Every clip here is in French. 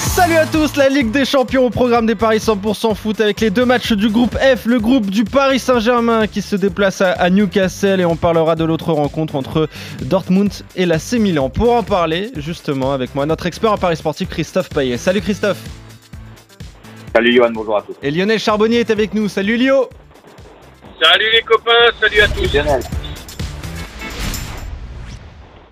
Salut à tous, la Ligue des Champions au programme des Paris 100% foot avec les deux matchs du groupe F, le groupe du Paris Saint-Germain qui se déplace à, Newcastle et on parlera de l'autre rencontre entre Dortmund et la C Milan. Pour en parler, justement, avec moi, notre expert en Paris sportif Christophe Payet. Salut Christophe. Salut Johan, bonjour à tous. Et Lionel Charbonnier est avec nous. Salut Lio. Salut les copains, salut à tous. Lionel.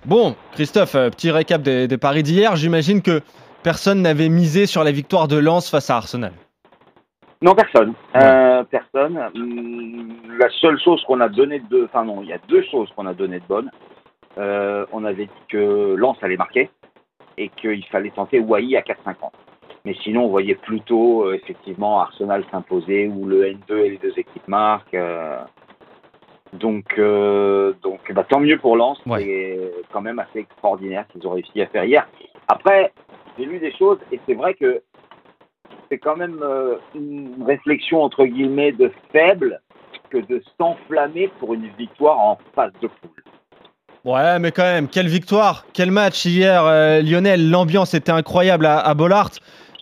Bon, Christophe, euh, petit récap des, des paris d'hier. J'imagine que personne n'avait misé sur la victoire de Lens face à Arsenal. Non, personne. Euh, personne. Hum, La seule chose qu'on a donné de... Enfin non, il y a deux choses qu'on a donné de bonnes. Euh, on avait dit que Lens allait marquer et qu'il fallait tenter Wai à 4,50. Mais sinon, on voyait plutôt euh, effectivement Arsenal s'imposer ou le N2 et les deux équipes marquent. donc, donc bah, tant mieux pour Lens. Ouais. C'est quand même assez extraordinaire qu'ils ont réussi à faire hier. Après, j'ai lu des choses et c'est vrai que c'est quand même euh, une réflexion entre guillemets de faible que de s'enflammer pour une victoire en phase de poule. Ouais, mais quand même, quelle victoire, quel match hier, euh, Lionel. L'ambiance était incroyable à, à Bollard.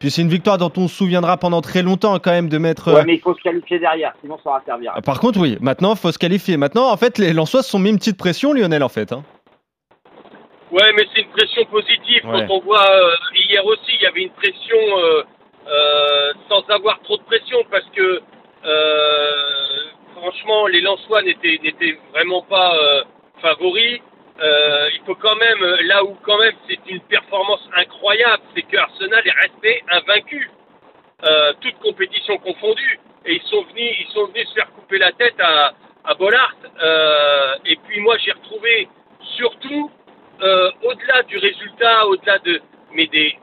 Puis c'est une victoire dont on se souviendra pendant très longtemps quand même de mettre. Ouais, euh, mais il faut se qualifier derrière, sinon ça va servir. Ah, Par contre, oui, maintenant, il faut se qualifier. Maintenant, en fait, les Lensois se sont mis une petite pression, Lionel, en fait. hein. Ouais, mais c'est une pression positive. Ouais. Quand on voit euh, hier aussi, il y avait une pression euh, euh, sans avoir trop de pression parce que euh, franchement, les Lensois n'étaient n'étaient vraiment pas euh, favoris. Euh, il faut quand même, là où quand même c'est une performance incroyable, c'est que Arsenal est resté invaincu, euh, toute compétition confondue, et ils sont venus, ils sont venus se faire couper la tête à, à Bollard. Euh, et puis moi j'ai retrouvé surtout euh, au-delà du résultat, au-delà de mais des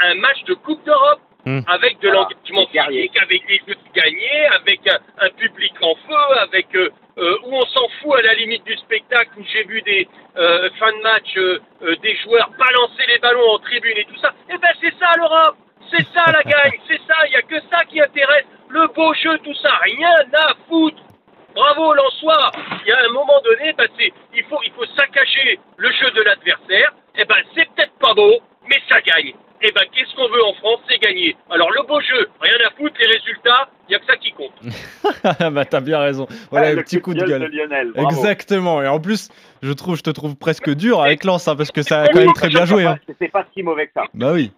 un match de Coupe Hmm. avec de Voilà, l'engagement physique, avec des buts gagnés, avec un, un public en feu, avec euh, euh, où on s'en fout à la limite du spectacle où j'ai vu des euh, fins de match euh, euh, des joueurs balancer les ballons en tribune et tout ça. Eh ben c'est ça l'Europe, c'est ça la gagne, c'est ça. Il y a que ça qui intéresse. Le beau jeu, tout ça, rien à foutre. Bravo Lançois. Il y a un moment donné, bah, c'est, il faut, il faut saccager le jeu de l'adversaire. Eh ben, c'est peut-être pas beau, mais ça gagne. Eh ben, qu'est-ce qu'on veut en gagner. Alors le beau jeu, rien à foutre, les résultats, il y a que ça qui compte. bah, t'as bien raison. Voilà, Ah, un le petit coup de gueule. Lionel. Exactement. Et en plus, je trouve, je te trouve presque dur avec Lens, hein, parce que ça a quand même très bien joué. hein. C'était pas si mauvais que ça. Bah oui.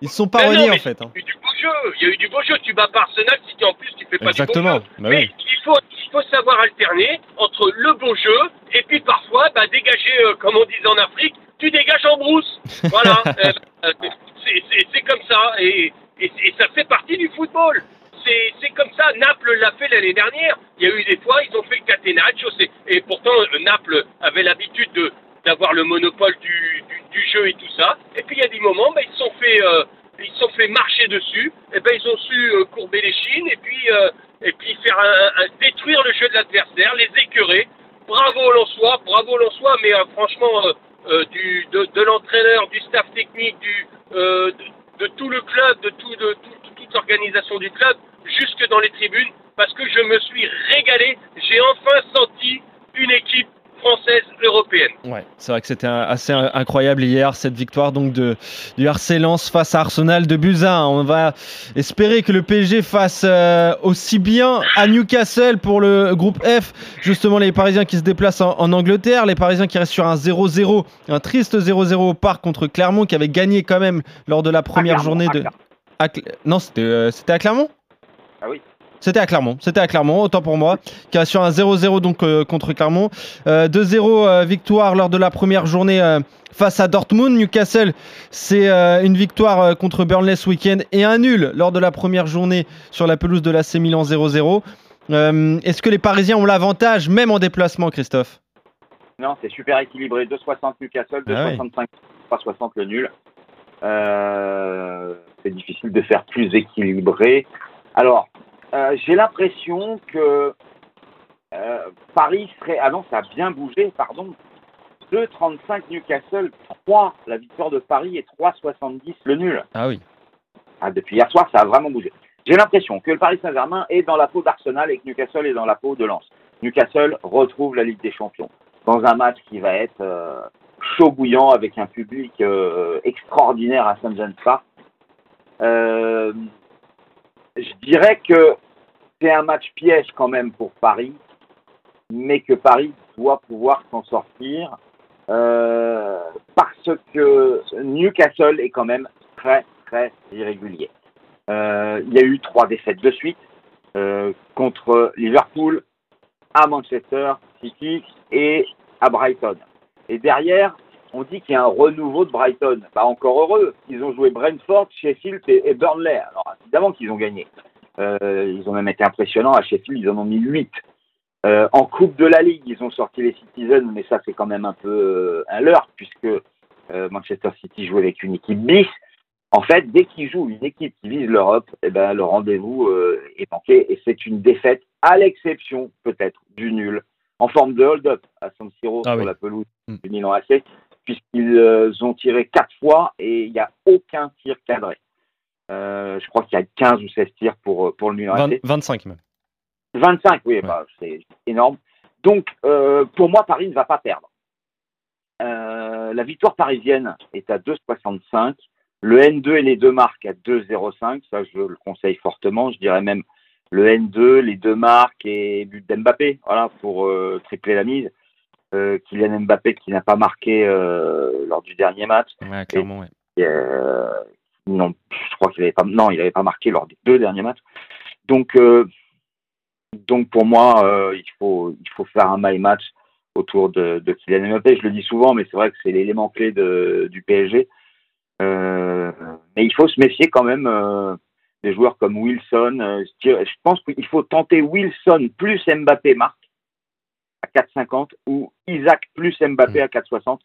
Ils sont pas Mais mais en fait. hein. Il y a eu du beau jeu. Il y a eu du beau jeu. Tu bats pas Arsenal si tu, en plus tu fais pas Exactement. du beau jeu. Bah Mais oui. il faut, il faut savoir alterner entre le beau jeu et puis parfois bah, dégager, euh, comme on disait en Afrique, tu dégages en brousse. Voilà. Euh, c'est- comme ça et, ça fait partie du football. C'est comme ça. Naples l'a fait l'année dernière. Il y a eu des fois, ils ont fait le catenaccio. Et pourtant, euh, Naples avait l'habitude de d'avoir le monopole du, jeu et tout ça. Et puis il y a des moments, ils se sont fait, euh, ils se sont fait marcher dessus. Et ben ils ont su euh, courber les chines et puis faire détruire le jeu de l'adversaire, les écœurer. Bravo Lançois, bravo Lançois, mais franchement euh, du de, l'entraîneur, du staff technique, du euh, de, tout le club, de tout de, tout- de toute l'organisation du club, jusque dans les tribunes, parce que je me suis régalé. J'ai enfin senti une équipe française européenne. Ouais, c'est vrai que c'était assez in- incroyable hier cette victoire donc de du RC Lens face à Arsenal de Buzyn. On va espérer que le PSG fasse euh, aussi bien à Newcastle pour le groupe F. Justement les Parisiens qui se déplacent en, en Angleterre, les Parisiens qui restent sur un 0-0, un triste 0-0 au parc contre Clermont qui avait gagné quand même lors de la première Clermont, journée de. Clermont. à Cl- Non, c'était euh, c'était à Clermont? Ah oui. C'était à Clermont, c'était à Clermont, autant pour moi, qui a sur un 0-0 donc euh, contre Clermont. Euh, 2-0 euh, victoire lors de la première journée euh, face à Dortmund. Newcastle, c'est euh, une victoire euh, contre Burnley ce week-end et un nul lors de la première journée sur la pelouse de l'AC Milan 0-0. Euh, Est-ce que les Parisiens ont l'avantage, même en déplacement, Christophe? Non, c'est super équilibré. 2,60 Newcastle, Ah ouais. 2,65 3,60 le nul. Euh, c'est difficile de faire plus équilibré. Alors, euh, j'ai l'impression que euh, Paris serait. Ah non, ça a bien bougé, pardon. 2,35 Newcastle, 3 la victoire de Paris et 3,70 le nul. Ah oui. Ah, depuis hier soir, ça a vraiment bougé. J'ai l'impression que le Paris Saint-Germain est dans la peau d'Arsenal et que Newcastle est dans la peau de Lens. Newcastle retrouve la Ligue des Champions dans un match qui va être euh, chaud bouillant avec un public euh, extraordinaire à St. James Park. Euh, je dirais que c'est un match piège quand même pour Paris, mais que Paris doit pouvoir s'en sortir euh, parce que Newcastle est quand même très très irrégulier. Euh, il y a eu trois défaites de suite euh, contre Liverpool, à Manchester City et à Brighton. Et derrière, on dit qu'il y a un renouveau de Brighton. Pas encore heureux. Ils ont joué Brentford, Sheffield et, Burnley. Alors évidemment qu'ils ont gagné. Euh, ils ont même été impressionnants. À Sheffield, ils en ont mis 8. Euh, en Coupe de la Ligue, ils ont sorti les Citizens, mais ça c'est quand même un peu euh, un leurre puisque Manchester City joue avec une équipe bis. En fait, dès qu'ils jouent une équipe qui vise l'Europe, eh ben, le rendez-vous est manqué et c'est une défaite à l'exception peut-être du nul en forme de hold-up à San Siro Ah sur oui. la pelouse Mm. du Milan AC puisqu'ils euh, ont tiré quatre fois et il n'y a aucun tir cadré. Euh, je crois qu'il y a 15 ou 16 tirs pour, euh, pour le Milan AC. 20 25 même. 25, oui, bah, c'est énorme. Donc, euh, pour moi, Paris ne va pas perdre. Euh, la victoire parisienne est à 2,65. Le N2 et les deux marques à 2,05. Ça, je le conseille fortement. Je dirais même le N2, les deux marques et but d'Mbappé. Voilà, pour tripler la mise. Euh, Kylian Mbappé qui n'a pas marqué euh, lors du dernier match. Ouais, clairement, ouais. Et, euh, non, je crois qu'il avait pas, non, il n'avait pas marqué lors des deux derniers matchs. Donc, euh, donc pour moi, il faut, il faut faire un my match autour de, de Kylian Mbappé. Je le dis souvent, mais c'est vrai que c'est l'élément clé de, du PSG. Mais il faut se méfier quand même des joueurs comme Wilson. Je je pense qu'il faut tenter Wilson plus Mbappé marque à 4,50 ou Isaac plus Mbappé à 4,60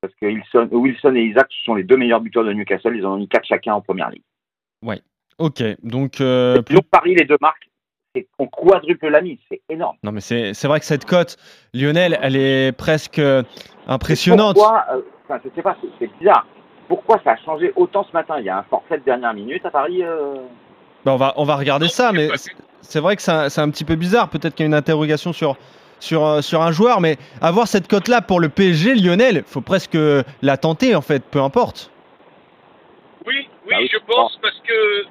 parce que Wilson, Wilson et Isaac sont les deux meilleurs buteurs de Newcastle. Ils en ont mis 4 chacun en première ligue. Ok, donc euh, plus- Paris, les deux marques, on quadruple la mise. C'est énorme. non mais c'est c'est vrai que cette cote, Lionel, elle est presque euh, impressionnante. Pourquoi, euh, enfin, je sais pas, c'est- bizarre. Pourquoi ça a changé autant ce matin? Il y a un forfait de dernière minute à Paris. euh, Bah, on va on va regarder ça, mais c'est- vrai que c'est un, c'est un petit peu bizarre. Peut-être qu'il y a une interrogation sur sur sur un joueur, mais avoir cette cote là pour le PSG, Lionel, faut presque la tenter en fait, peu importe. Oui, oui, Ah oui. je pense parce que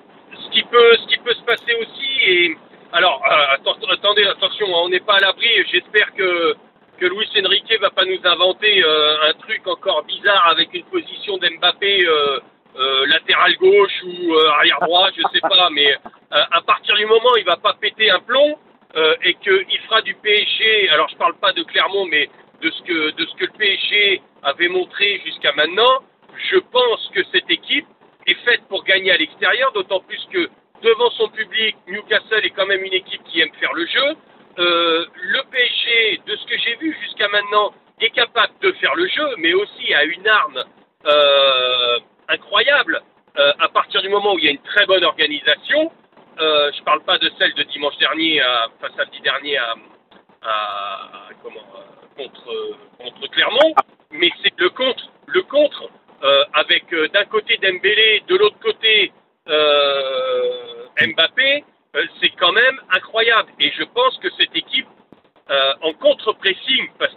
ce qui peut, ce qui peut se passer aussi et alors euh, atten- attendez, attention, hein, on n'est pas à l'abri. J'espère que que Luis Enrique va pas nous inventer euh, un truc encore bizarre avec une position d'Mbappé euh, euh, latéral gauche ou euh, arrière droit, je sais pas, mais euh, à partir du moment où il va pas péter un plomb euh, et qu'il fera du PSG, alors je parle pas de Clermont, mais de ce que le PSG avait montré jusqu'à maintenant, je pense que cette équipe est faite pour gagner à l'extérieur, d'autant plus que devant son public, Newcastle est quand même une équipe qui aime faire le jeu. Euh, le PSG, de ce que j'ai vu jusqu'à maintenant, est capable de faire le jeu, mais aussi a une arme euh, incroyable à partir du moment où il y a une très bonne organisation. Euh, je parle pas de celle de dimanche dernier, à, enfin samedi dernier à, euh, contre Clermont, mais c'est le contre, euh, avec euh, d'un côté Dembélé, de l'autre côté euh, Mbappé, euh, c'est quand même incroyable. Et je pense que cette équipe, euh, en contre-pressing, parce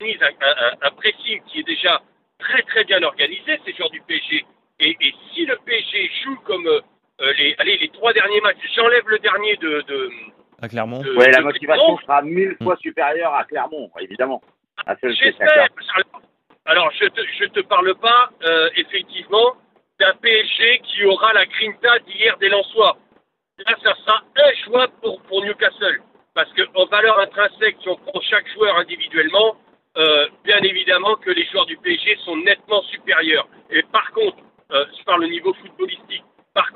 organisent un, un- un pressing qui est déjà très très bien organisé, ces joueurs du PSG. Et, et si le PSG joue comme euh, euh, les, allez, les trois derniers matchs, j'enlève le dernier de, de, À Clermont. de- Ouais, la motivation sera mille fois supérieure à Clermont, évidemment. J'espère. Alors, je te, je te parle pas, euh, effectivement, d'un PSG qui aura la grinta d'hier des Lensois. Là, ça sera injouable pour, pour Newcastle. Parce qu'en valeur intrinsèque, si on prend chaque joueur individuellement, euh, bien évidemment que les joueurs du PSG sont nettement supérieurs. Et par contre, euh, je parle au niveau footballistique,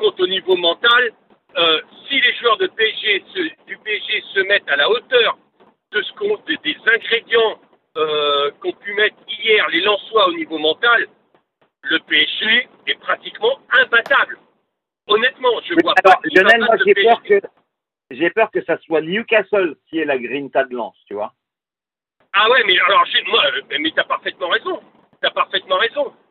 contre, au niveau mental, euh, si les joueurs de PSG se- du PSG se mettent à la hauteur de ce qu'on, des, des ingrédients euh, qu'ont pu mettre hier les Lensois au niveau mental, le PSG est pratiquement imbattable. Honnêtement, je vois Alors, pas. Lionel, moi, j'ai peur que j'ai peur que ça soit Newcastle qui est la grinta de lance, tu vois. Ah ouais, mais alors, moi, euh, mais. T'as parfaitement raison.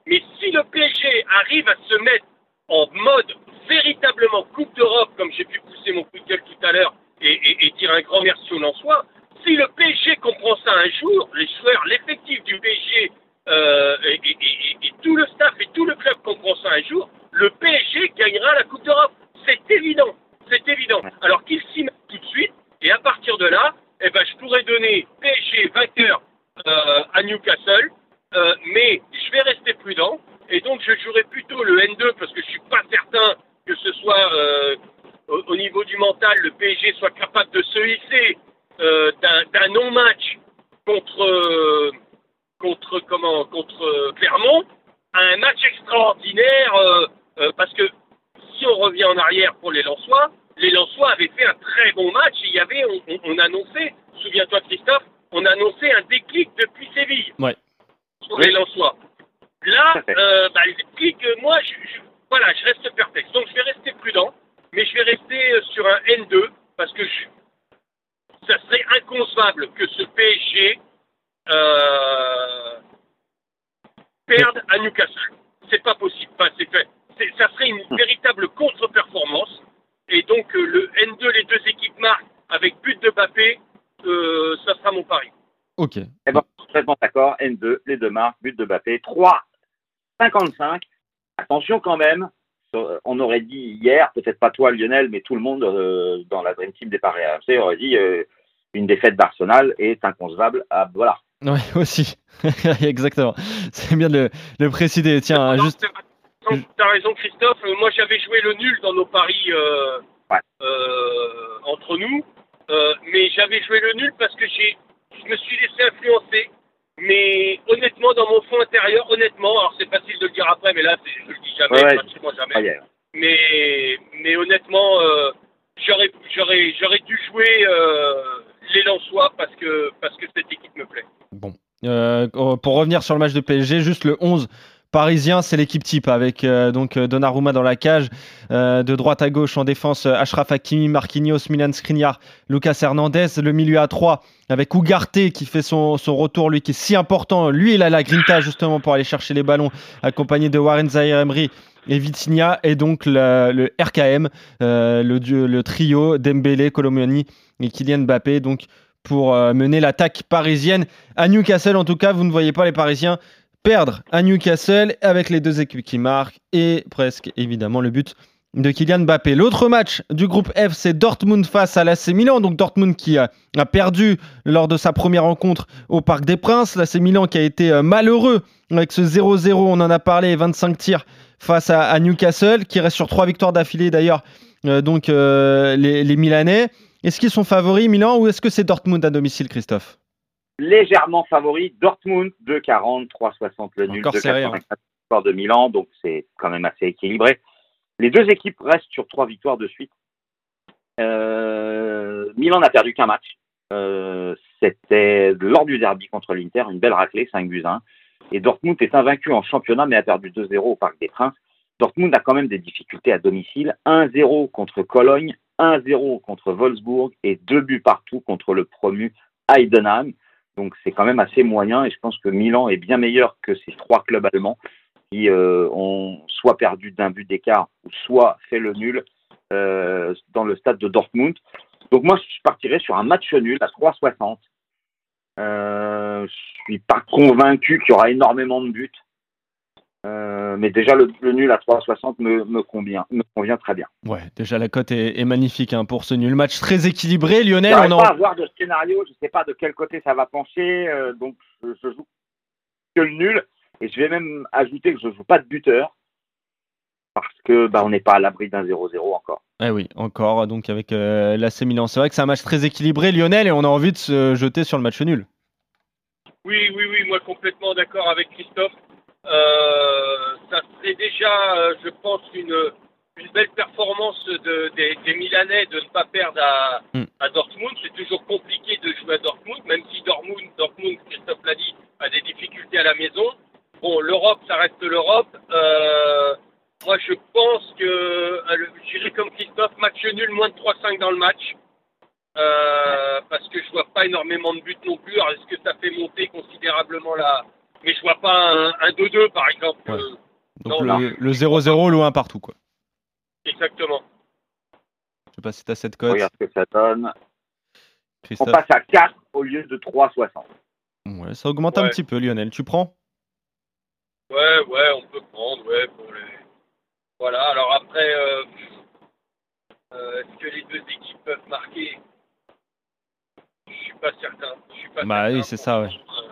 Mais si le PSG arrive à se mettre en mode véritablement Coupe d'Europe, comme j'ai pu pousser mon coup de gueule tout à l'heure et, et- et dire un grand merci au Lensois, si le PSG comprend ça un jour, les joueurs, l'effectif du PSG euh, et, et- et- et tout le staff et tout le club comprend ça un jour, le PSG gagnera la Coupe d'Europe. C'est évident, c'est évident. Alors qu'il s'y mette tout de suite, et à partir de là, eh ben, je pourrais donner PSG vainqueur euh, à Newcastle, euh, mais je vais rester prudent, et donc je jouerai plutôt le N2 parce que je suis pas certain que ce soit euh, au, au niveau du mental, le PSG soit capable de se hisser euh, d'un non-match contre euh, contre comment contre Clermont à un match extraordinaire parce que si on revient en arrière pour les Lensois, les Lensois avaient fait un très bon match. Et il y avait, on, on- on annonçait, souviens-toi Christophe, on annonçait un déclic depuis Séville Ouais. sur Oui. les Lensois. Là, euh, bah, le déclic, euh, moi, je, je- voilà, je reste perplexe. Donc je vais rester prudent, mais je vais rester euh, sur un N2 parce que je, ça serait inconcevable que ce PSG euh, perde à Newcastle. C'est pas possible. Enfin, c'est fait. C'est- Ça serait une véritable contre-performance. Et donc euh, le N2, les deux équipes marquent avec but de Mbappé, euh, ça sera mon pari. Ok. Eh ben, complètement d'accord. N2, les deux marques, but de Mbappé. 3, 55. Attention quand même. On aurait dit hier, peut-être pas toi Lionel, mais tout le monde euh, dans la Dream Team des Paris RMC aurait dit euh, une défaite d'Arsenal est inconcevable à voilà. Ouais, aussi. Exactement. C'est bien de le, le préciser. Tiens, Non, juste. t'as- raison Christophe. Moi j'avais joué le nul dans nos paris euh, Ouais. euh, entre nous, Euh, mais j'avais joué le nul parce que j'ai, je me suis laissé influencer. Mais honnêtement, dans mon fond intérieur, honnêtement, alors c'est facile de le dire après, mais là je le dis jamais, Ouais, pratiquement jamais. Ah, hier. mais mais honnêtement euh, j'aurais j'aurais j'aurais dû jouer euh, les Lensois parce que parce que cette équipe me plaît. Euh, pour revenir sur le match de PSG, juste le 11 parisien, c'est l'équipe type avec euh, donc euh, Donnarumma dans la cage, euh, de droite à gauche en défense, Achraf Hakimi, Marquinhos, Milan Skriniar, Lucas Hernandez, le milieu à 3 avec Ugarte qui fait son, retour, lui qui est si important. Lui, il a la grinta justement pour aller chercher les ballons, accompagné de Warren Zahir et Vitinha, et donc le, RKM, le, trio Dembélé, Colomani et Kylian Mbappé. Donc pour mener l'attaque parisienne à Newcastle. En tout cas, vous ne voyez pas les Parisiens perdre à Newcastle avec les deux équipes qui marquent et presque évidemment le but de Kylian Mbappé. L'autre match du groupe F, c'est Dortmund face à l'AC Milan. Donc Dortmund qui a, perdu lors de sa première rencontre au Parc des Princes. L'AC Milan qui a été euh, malheureux avec ce 0-0, on en a parlé, 25 tirs face à, à Newcastle, qui reste sur trois victoires d'affilée d'ailleurs. euh, donc euh, les, les Milanais. Est-ce qu'ils sont favoris Milan ou est-ce que c'est Dortmund à domicile, Christophe? Légèrement favori. Dortmund 2,40, 3,60 le nul, Encore serré, hein. 2,84 victoire de Milan, donc c'est quand même assez équilibré. Les deux équipes restent sur trois victoires de suite. Euh, Milan n'a perdu qu'un match. Euh, C'était lors du derby contre l'Inter, une belle raclée, 5 buts à 1. Et Dortmund est invaincu en championnat, mais a perdu 2-0 au Parc des Princes. Dortmund a quand même des difficultés à domicile. 1-0 contre Cologne, 1-0 contre Wolfsburg et deux buts partout contre le promu Heidenheim. Donc c'est quand même assez moyen et je pense que Milan est bien meilleur que ces trois clubs allemands qui euh, ont soit perdu d'un but d'écart ou soit fait le nul euh, dans le stade de Dortmund. Donc moi je partirais sur un match nul à 3,60. Euh, je suis pas convaincu qu'il y aura énormément de buts. Euh, mais déjà le, le nul à 3,60 me, me convient, me convient très bien. Ouais, déjà la cote est, est magnifique hein, pour ce nul. Match très équilibré. Lionel, J'arrive on pas en... à voir de scénario, je sais pas de quel côté ça va pencher, euh, donc je, je joue que le nul et je vais même ajouter que je joue pas de buteur parce que bah, on n'est pas à l'abri d'un 0-0 encore. Eh oui, encore donc avec euh, l'AC Milan. C'est vrai que c'est un match très équilibré, Lionel, et on a envie de se jeter sur le match nul. Oui, oui, oui, moi complètement d'accord avec Christophe. Euh, ça serait déjà, euh, je pense, une, une belle performance de, des, des Milanais de ne pas perdre à, Mm. à Dortmund. C'est toujours compliqué de jouer à Dortmund, même si Dortmund, Dortmund, Christophe l'a dit, a des difficultés à la maison. Bon, l'Europe, ça reste l'Europe. Euh, moi, je pense que, j'irai comme Christophe, match nul, moins de 3-5 dans le match. Euh, parce que je vois pas énormément de buts non plus. Alors, est-ce que ça fait monter considérablement la, mais je vois pas un un 2-2 par exemple. Ouais. Euh, Donc Non, le le 0-0, le 1 partout, quoi. exactement. Je sais pas si t'as cette cote, Regarde ce que ça donne. On Christophe. passe à 4 au lieu de 3,60. Ouais, ça augmente un Ouais. petit peu, Lionel. Tu prends? Ouais, ouais, on peut prendre, ouais, pour les. Voilà, alors après, euh, euh, est-ce que les deux équipes peuvent marquer? Je suis pas certain. Je suis pas Bah certain oui, c'est ça, ouais. Euh,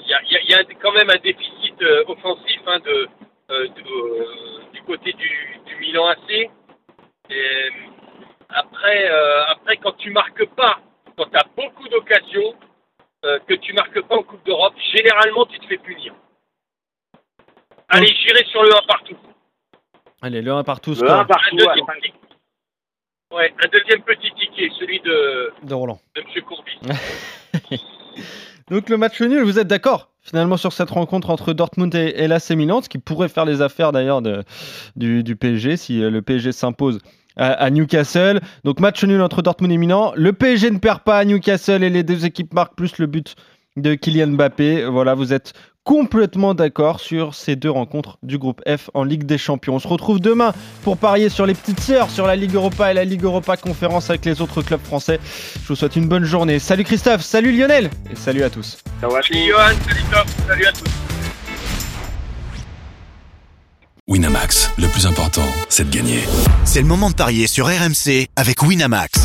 Il y, a, y y quand même un déficit euh, offensif hein, de, euh, de, euh, du côté du, du Milan AC. Et après, euh, après, quand tu marques pas, quand tu as beaucoup d'occasions, euh, que tu marques pas en Coupe d'Europe, généralement tu te fais punir. Allez, j'irai sur le 1 partout. Allez, le 1 partout, Le score 1 Un partout à deuxième, 5. petit... ouais, un deuxième petit ticket, celui de, de Roland. de M. Courbis. Donc le match nul, vous êtes d'accord finalement sur cette rencontre entre Dortmund et, et l'AC Milan, ce qui pourrait faire les affaires d'ailleurs du, PSG si euh, le PSG s'impose à, à Newcastle. Donc match nul entre Dortmund et Milan. Le PSG ne perd pas à Newcastle et les deux équipes marquent plus le but de Kylian Mbappé. Voilà, vous êtes complètement d'accord sur ces deux rencontres du groupe F en Ligue des Champions. On se retrouve demain pour parier sur les petites sœurs, sur la Ligue Europa et la Ligue Europa Conférence avec les autres clubs français. Je vous souhaite une bonne journée. Salut Christophe, salut Lionel et salut à tous. Ça va, Salut Johan, salut Top, salut à tous. Winamax, le plus important, c'est de gagner. C'est le moment de parier sur RMC avec Winamax.